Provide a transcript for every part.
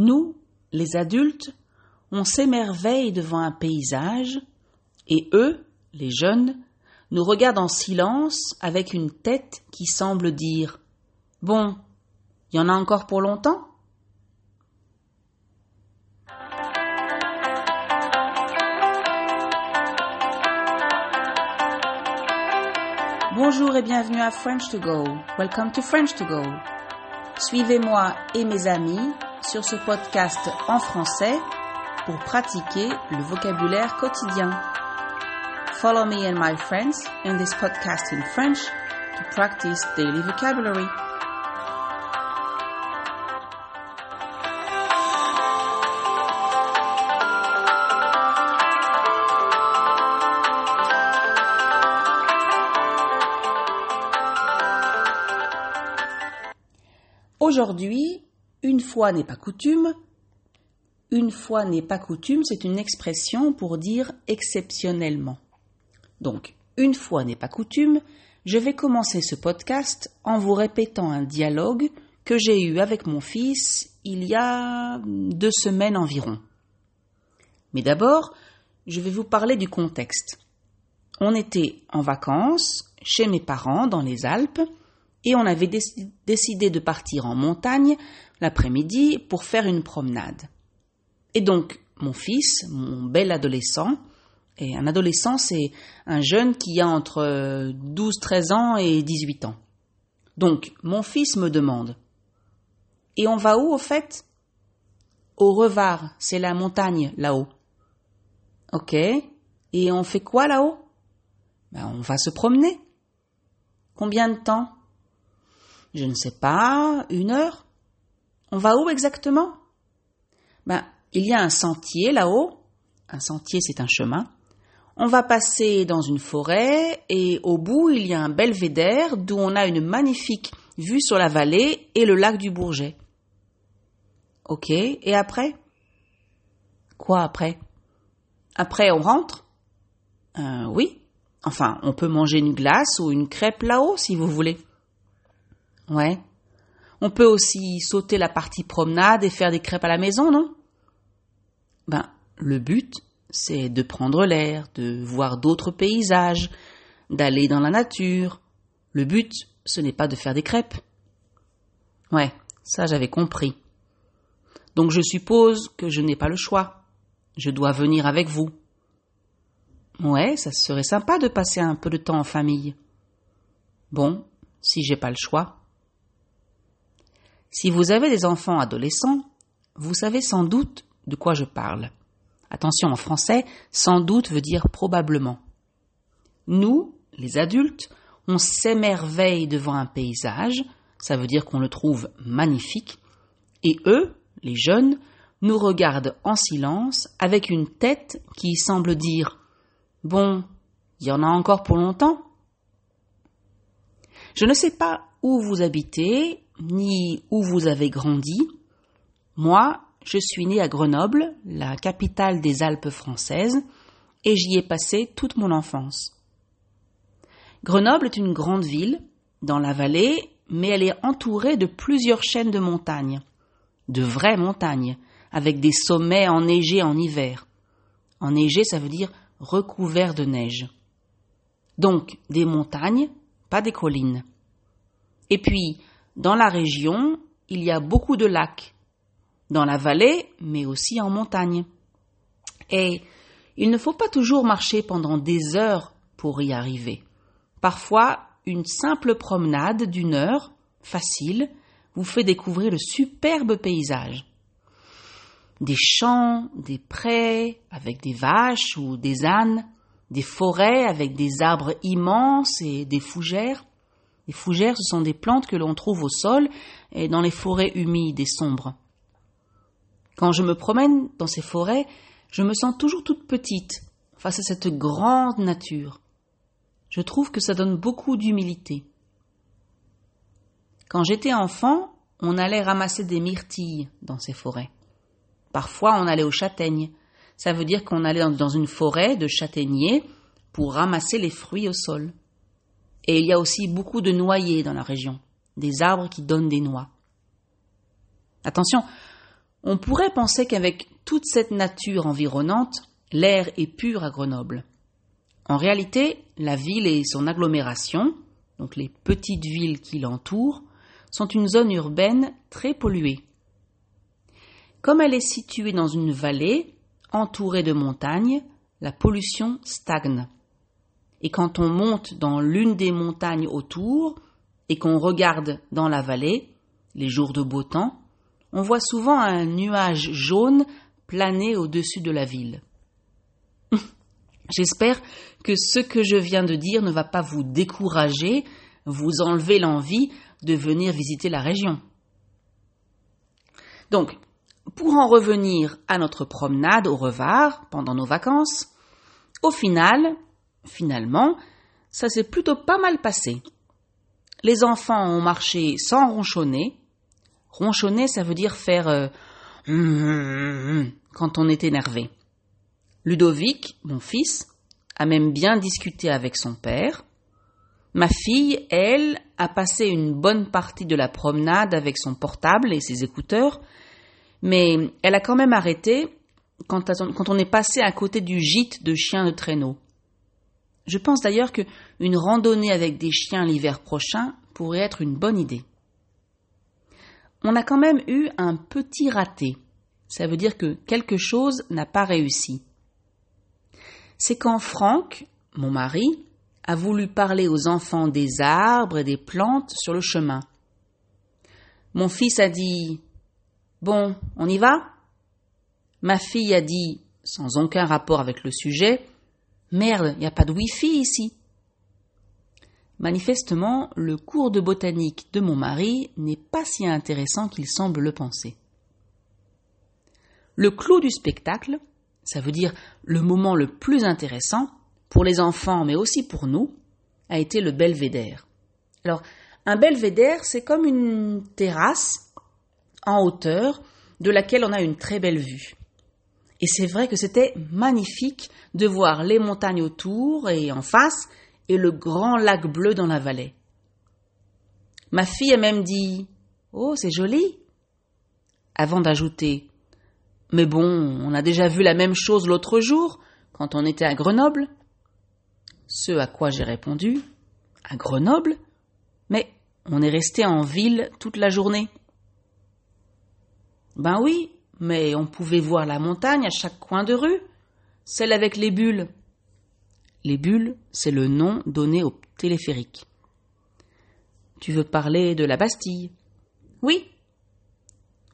Nous, les adultes, on s'émerveille devant un paysage, et eux, les jeunes, nous regardent en silence avec une tête qui semble dire Bon, il y en a encore pour longtemps? Bonjour et bienvenue à French to Go. Welcome to French to Go. Suivez-moi et mes amis sur ce podcast en français pour pratiquer le vocabulaire quotidien. Follow me and my friends in this podcast in French to practice daily vocabulary. Aujourd'hui, une fois n'est pas coutume. Une fois n'est pas coutume, c'est une expression pour dire exceptionnellement. Donc, une fois n'est pas coutume, je vais commencer ce podcast en vous répétant un dialogue que j'ai eu avec mon fils il y a deux semaines environ. Mais d'abord, je vais vous parler du contexte. On était en vacances chez mes parents dans les Alpes et on avait décidé de partir en montagne l'après-midi pour faire une promenade. Et donc, mon fils, mon bel adolescent, et un adolescent, c'est un jeune qui a entre 12, 13 ans et 18 ans. Donc, mon fils me demande Et on va où au fait Au Revar, c'est la montagne là-haut. Ok. Et on fait quoi là-haut ben, On va se promener. Combien de temps? Je ne sais pas, une heure On va où exactement? Ben, il y a un sentier là-haut. Un sentier, c'est un chemin. On va passer dans une forêt et au bout, il y a un belvédère d'où on a une magnifique vue sur la vallée et le lac du Bourget. Ok, et après? Quoi après? Après, on rentre? Euh, Oui. Enfin, on peut manger une glace ou une crêpe là-haut si vous voulez. Ouais. On peut aussi sauter la partie promenade et faire des crêpes à la maison, non? Ben, le but, c'est de prendre l'air, de voir d'autres paysages, d'aller dans la nature. Le but, ce n'est pas de faire des crêpes. Ouais, ça j'avais compris. Donc je suppose que je n'ai pas le choix. Je dois venir avec vous. Ouais, ça serait sympa de passer un peu de temps en famille. Bon, si j'ai pas le choix. Si vous avez des enfants adolescents, vous savez sans doute de quoi je parle. Attention, en français, sans doute veut dire probablement. Nous, les adultes, on s'émerveille devant un paysage, ça veut dire qu'on le trouve magnifique, et eux, les jeunes, nous regardent en silence avec une tête qui semble dire Bon, il y en a encore pour longtemps? Je ne sais pas où vous habitez, ni où vous avez grandi. Moi, je suis né à Grenoble, la capitale des Alpes françaises, et j'y ai passé toute mon enfance. Grenoble est une grande ville, dans la vallée, mais elle est entourée de plusieurs chaînes de montagnes, de vraies montagnes, avec des sommets enneigés en hiver. Enneigé, ça veut dire recouvert de neige. Donc, des montagnes, pas des collines. Et puis, dans la région, il y a beaucoup de lacs, dans la vallée, mais aussi en montagne. Et il ne faut pas toujours marcher pendant des heures pour y arriver. Parfois, une simple promenade d'une heure, facile, vous fait découvrir le superbe paysage. Des champs, des prés avec des vaches ou des ânes, des forêts avec des arbres immenses et des fougères. Les fougères, ce sont des plantes que l'on trouve au sol et dans les forêts humides et sombres. Quand je me promène dans ces forêts, je me sens toujours toute petite face à cette grande nature. Je trouve que ça donne beaucoup d'humilité. Quand j'étais enfant, on allait ramasser des myrtilles dans ces forêts. Parfois, on allait aux châtaignes. Ça veut dire qu'on allait dans une forêt de châtaigniers pour ramasser les fruits au sol. Et il y a aussi beaucoup de noyers dans la région, des arbres qui donnent des noix. Attention, On pourrait penser qu'avec toute cette nature environnante, l'air est pur à Grenoble. En réalité, la ville et son agglomération, donc les petites villes qui l'entourent, sont une zone urbaine très polluée. Comme elle est située dans une vallée, entourée de montagnes, la pollution stagne. Et quand on monte dans l'une des montagnes autour et qu'on regarde dans la vallée, les jours de beau temps, on voit souvent un nuage jaune planer au-dessus de la ville. J'espère que ce que je viens de dire ne va pas vous décourager, vous enlever l'envie de venir visiter la région. Donc, pour en revenir à notre promenade au Revard pendant nos vacances, au final, finalement, ça s'est plutôt pas mal passé. Les enfants ont marché sans ronchonner. Ronchonner, ça veut dire faire euh, quand on est énervé. Ludovic, mon fils, a même bien discuté avec son père. Ma fille, elle, a passé une bonne partie de la promenade avec son portable et ses écouteurs, mais elle a quand même arrêté quand, on est passé à côté du gîte de chiens de traîneau. Je pense d'ailleurs qu'une randonnée avec des chiens l'hiver prochain pourrait être une bonne idée. On a quand même eu un petit raté. Ça veut dire que quelque chose n'a pas réussi c'est quand Franck, mon mari, a voulu parler aux enfants des arbres et des plantes sur le chemin. Mon fils a dit Bon, on y va? Ma fille a dit, sans aucun rapport avec le sujet Merde, il n'y a pas de Wi-Fi ici. Manifestement, le cours de botanique de mon mari n'est pas si intéressant qu'il semble le penser. Le clou du spectacle, ça veut dire le moment le plus intéressant pour les enfants, mais aussi pour nous, a été le belvédère. Alors, un belvédère, c'est comme une terrasse en hauteur de laquelle on a une très belle vue. Et c'est vrai que c'était magnifique de voir les montagnes autour et en face et le grand lac bleu dans la vallée. Ma fille a même dit Oh, c'est joli avant d'ajouter mais bon, on a déjà vu la même chose l'autre jour, quand on était à Grenoble. Ce à quoi j'ai répondu À Grenoble Mais on est resté en ville toute la journée. Ben oui, mais on pouvait voir la montagne à chaque coin de rue, celle avec les bulles. Les bulles, c'est le nom donné au téléphérique. Tu veux parler de la Bastille? Oui,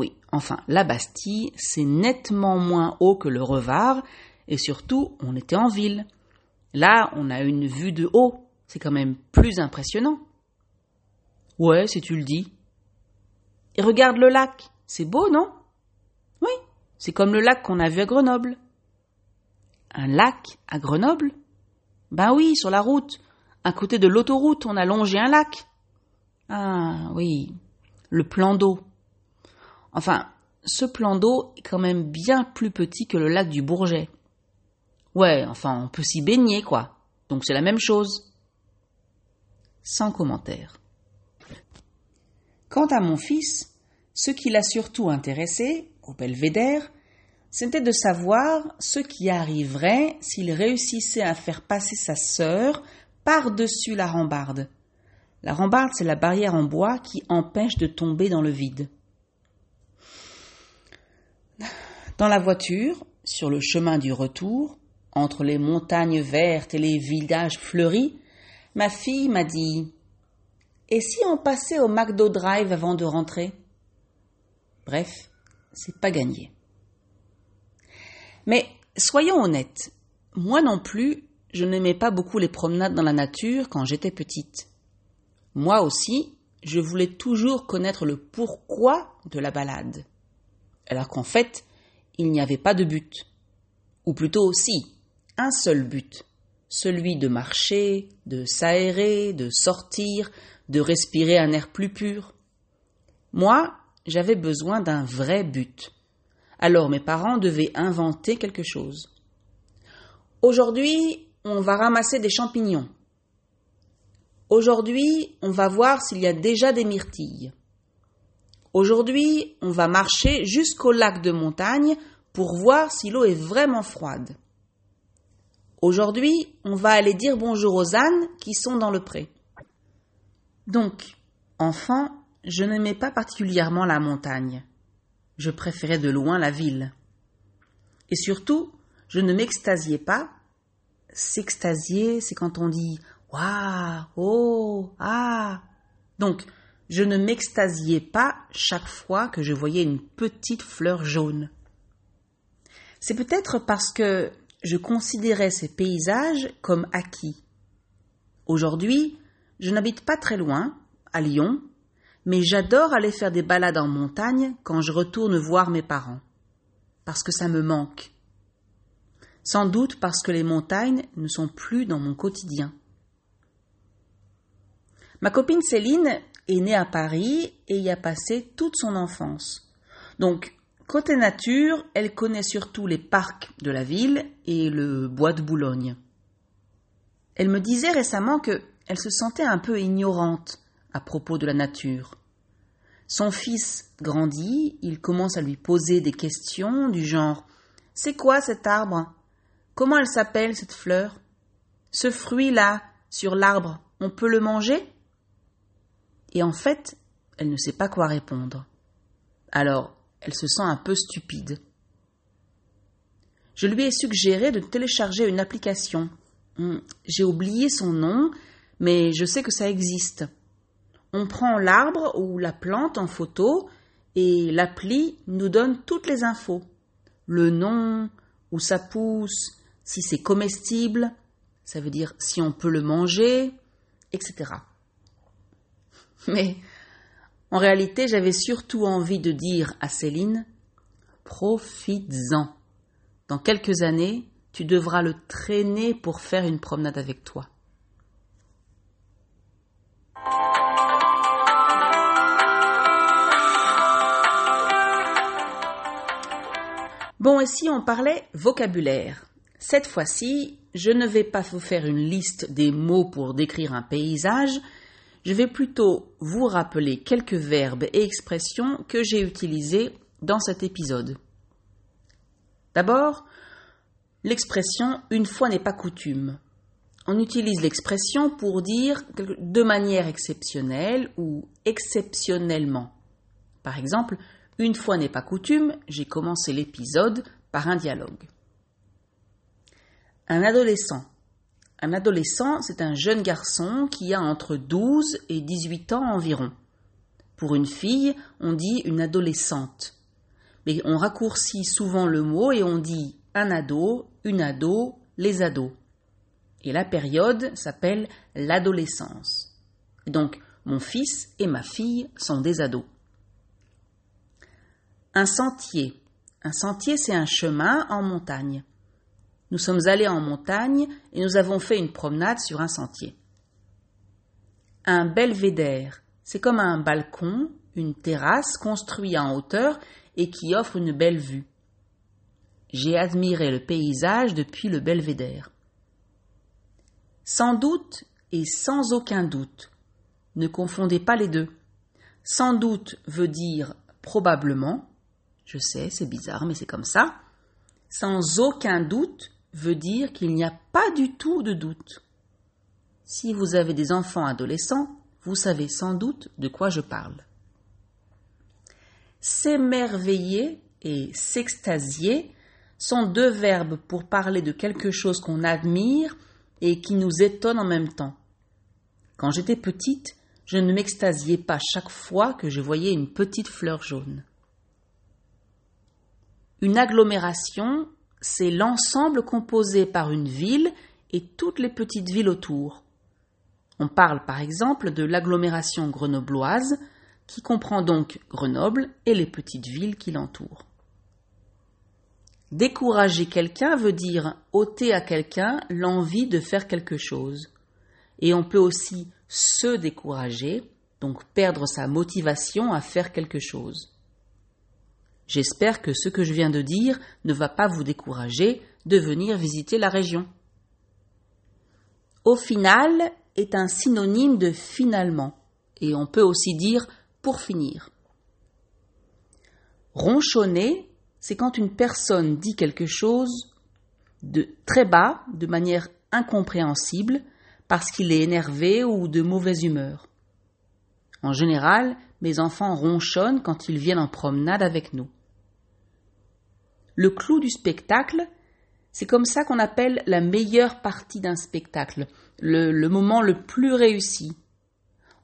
oui, enfin, la Bastille, c'est nettement moins haut que le Revard, et surtout, on était en ville. Là, on a une vue de haut, c'est quand même plus impressionnant. Ouais, si tu le dis. Et regarde le lac, c'est beau, non? C'est comme le lac qu'on a vu à Grenoble. Un lac à Grenoble? Ben oui, sur la route. À côté de l'autoroute, on a longé un lac. Ah oui, le plan d'eau. Enfin, ce plan d'eau est quand même bien plus petit que le lac du Bourget. Ouais, enfin, on peut s'y baigner, quoi. Donc c'est la même chose. Sans commentaire. Quant à mon fils, ce qui l'a surtout intéressé, au belvédère, c'était de savoir ce qui arriverait s'il réussissait à faire passer sa sœur par-dessus la rambarde. La rambarde, c'est la barrière en bois qui empêche de tomber dans le vide. Dans la voiture, sur le chemin du retour, entre les montagnes vertes et les villages fleuris, ma fille m'a dit Et si on passait au McDo Drive avant de rentrer? Bref, c'est pas gagné. Mais soyons honnêtes, moi non plus, je n'aimais pas beaucoup les promenades dans la nature quand j'étais petite. Moi aussi, je voulais toujours connaître le pourquoi de la balade. Alors qu'en fait, il n'y avait pas de but. Ou plutôt aussi, un seul but, celui de marcher, de s'aérer, de sortir, de respirer un air plus pur. Moi, j'avais besoin d'un vrai but. Alors mes parents devaient inventer quelque chose. Aujourd'hui, on va ramasser des champignons. Aujourd'hui, on va voir s'il y a déjà des myrtilles. Aujourd'hui, on va marcher jusqu'au lac de montagne pour voir si l'eau est vraiment froide. Aujourd'hui, on va aller dire bonjour aux ânes qui sont dans le pré. Donc, enfant, je n'aimais pas particulièrement la montagne. Je préférais de loin la ville. Et surtout, je ne m'extasiais pas. S'extasier, c'est quand on dit Waouh, oh, ah. Donc, je ne m'extasiais pas chaque fois que je voyais une petite fleur jaune. C'est peut-être parce que je considérais ces paysages comme acquis. Aujourd'hui, je n'habite pas très loin, à Lyon, mais j'adore aller faire des balades en montagne quand je retourne voir mes parents, parce que ça me manque. Sans doute parce que les montagnes ne sont plus dans mon quotidien. Ma copine Céline est née à Paris et y a passé toute son enfance. Donc, côté nature, elle connaît surtout les parcs de la ville et le bois de Boulogne. Elle me disait récemment que elle se sentait un peu ignorante à propos de la nature. Son fils grandit, il commence à lui poser des questions du genre C'est quoi cet arbre? Comment elle s'appelle cette fleur? Ce fruit-là, sur l'arbre, on peut le manger? Et en fait, elle ne sait pas quoi répondre. Alors, elle se sent un peu stupide. Je lui ai suggéré de télécharger une application. Hum, j'ai oublié son nom, mais je sais que ça existe. On prend l'arbre ou la plante en photo et l'appli nous donne toutes les infos. Le nom, où ça pousse, si c'est comestible, ça veut dire si on peut le manger, etc. Mais en réalité, j'avais surtout envie de dire à Céline Profites-en. Dans quelques années, tu devras le traîner pour faire une promenade avec toi. Bon, si on parlait vocabulaire? Cette fois-ci, je ne vais pas vous faire une liste des mots pour décrire un paysage, je vais plutôt vous rappeler quelques verbes et expressions que j'ai utilisés dans cet épisode. D'abord, l'expression une fois n'est pas coutume. On utilise l'expression pour dire de manière exceptionnelle ou exceptionnellement. Par exemple, une fois n'est pas coutume, j'ai commencé l'épisode par un dialogue. Un adolescent. Un adolescent, c'est un jeune garçon qui a entre 12 et 18 ans environ. Pour une fille, on dit une adolescente. Mais on raccourcit souvent le mot et on dit un ado, une ado, les ados. Et la période s'appelle l'adolescence. Donc, mon fils et ma fille sont des ados. Un sentier. Un sentier, c'est un chemin en montagne. Nous sommes allés en montagne et nous avons fait une promenade sur un sentier. Un belvédère, c'est comme un balcon, une terrasse construite en hauteur et qui offre une belle vue. J'ai admiré le paysage depuis le belvédère. Sans doute et sans aucun doute. Ne confondez pas les deux. Sans doute veut dire probablement, je sais, c'est bizarre, mais c'est comme ça. Sans aucun doute veut dire qu'il n'y a pas du tout de doute. Si vous avez des enfants adolescents, vous savez sans doute de quoi je parle. S'émerveiller et s'extasier sont deux verbes pour parler de quelque chose qu'on admire et qui nous étonne en même temps. Quand j'étais petite, je ne m'extasiais pas chaque fois que je voyais une petite fleur jaune. Une agglomération, c'est l'ensemble composé par une ville et toutes les petites villes autour. On parle par exemple de l'agglomération grenobloise, qui comprend donc Grenoble et les petites villes qui l'entourent. Décourager quelqu'un veut dire ôter à quelqu'un l'envie de faire quelque chose. Et on peut aussi se décourager, donc perdre sa motivation à faire quelque chose. J'espère que ce que je viens de dire ne va pas vous décourager de venir visiter la région. Au final est un synonyme de finalement, et on peut aussi dire pour finir. Ronchonner, c'est quand une personne dit quelque chose de très bas, de manière incompréhensible, parce qu'il est énervé ou de mauvaise humeur. En général, mes enfants ronchonnent quand ils viennent en promenade avec nous. Le clou du spectacle, c'est comme ça qu'on appelle la meilleure partie d'un spectacle, le, moment le plus réussi.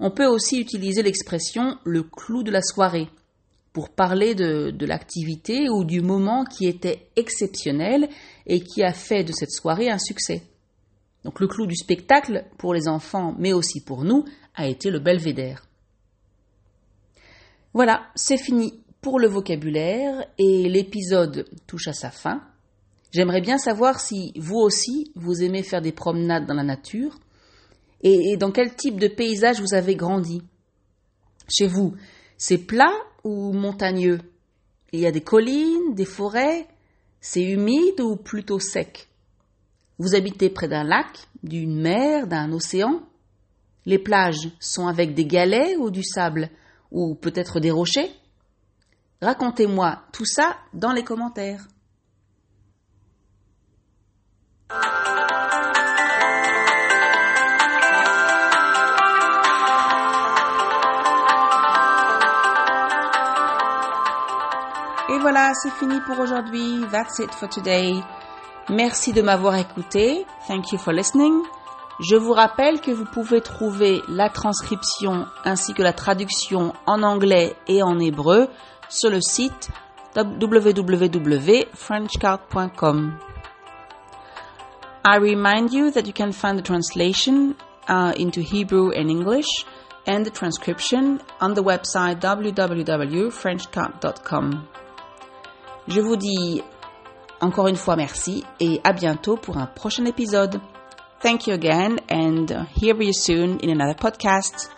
On peut aussi utiliser l'expression le clou de la soirée pour parler de, l'activité ou du moment qui était exceptionnel et qui a fait de cette soirée un succès. Donc le clou du spectacle pour les enfants, mais aussi pour nous, a été le belvédère. Voilà, c'est fini pour le vocabulaire et l'épisode touche à sa fin. J'aimerais bien savoir si vous aussi, vous aimez faire des promenades dans la nature et, dans quel type de paysage vous avez grandi. Chez vous, c'est plat ou montagneux? Il y a des collines, des forêts C'est humide ou plutôt sec? Vous habitez près d'un lac, d'une mer, d'un océan? Les plages sont avec des galets ou du sable Ou peut-être des rochers? Racontez-moi tout ça dans les commentaires. Et voilà, c'est fini pour aujourd'hui. That's it for today. Merci de m'avoir écouté. Thank you for listening. Je vous rappelle que vous pouvez trouver la transcription ainsi que la traduction en anglais et en hébreu sur le site www.frenchcard.com. I remind you that you can find the translation uh, into Hebrew and English and the transcription on the website www.frenchcard.com. Je vous dis encore une fois merci et à bientôt pour un prochain épisode. Thank you again and hear you soon in another podcast.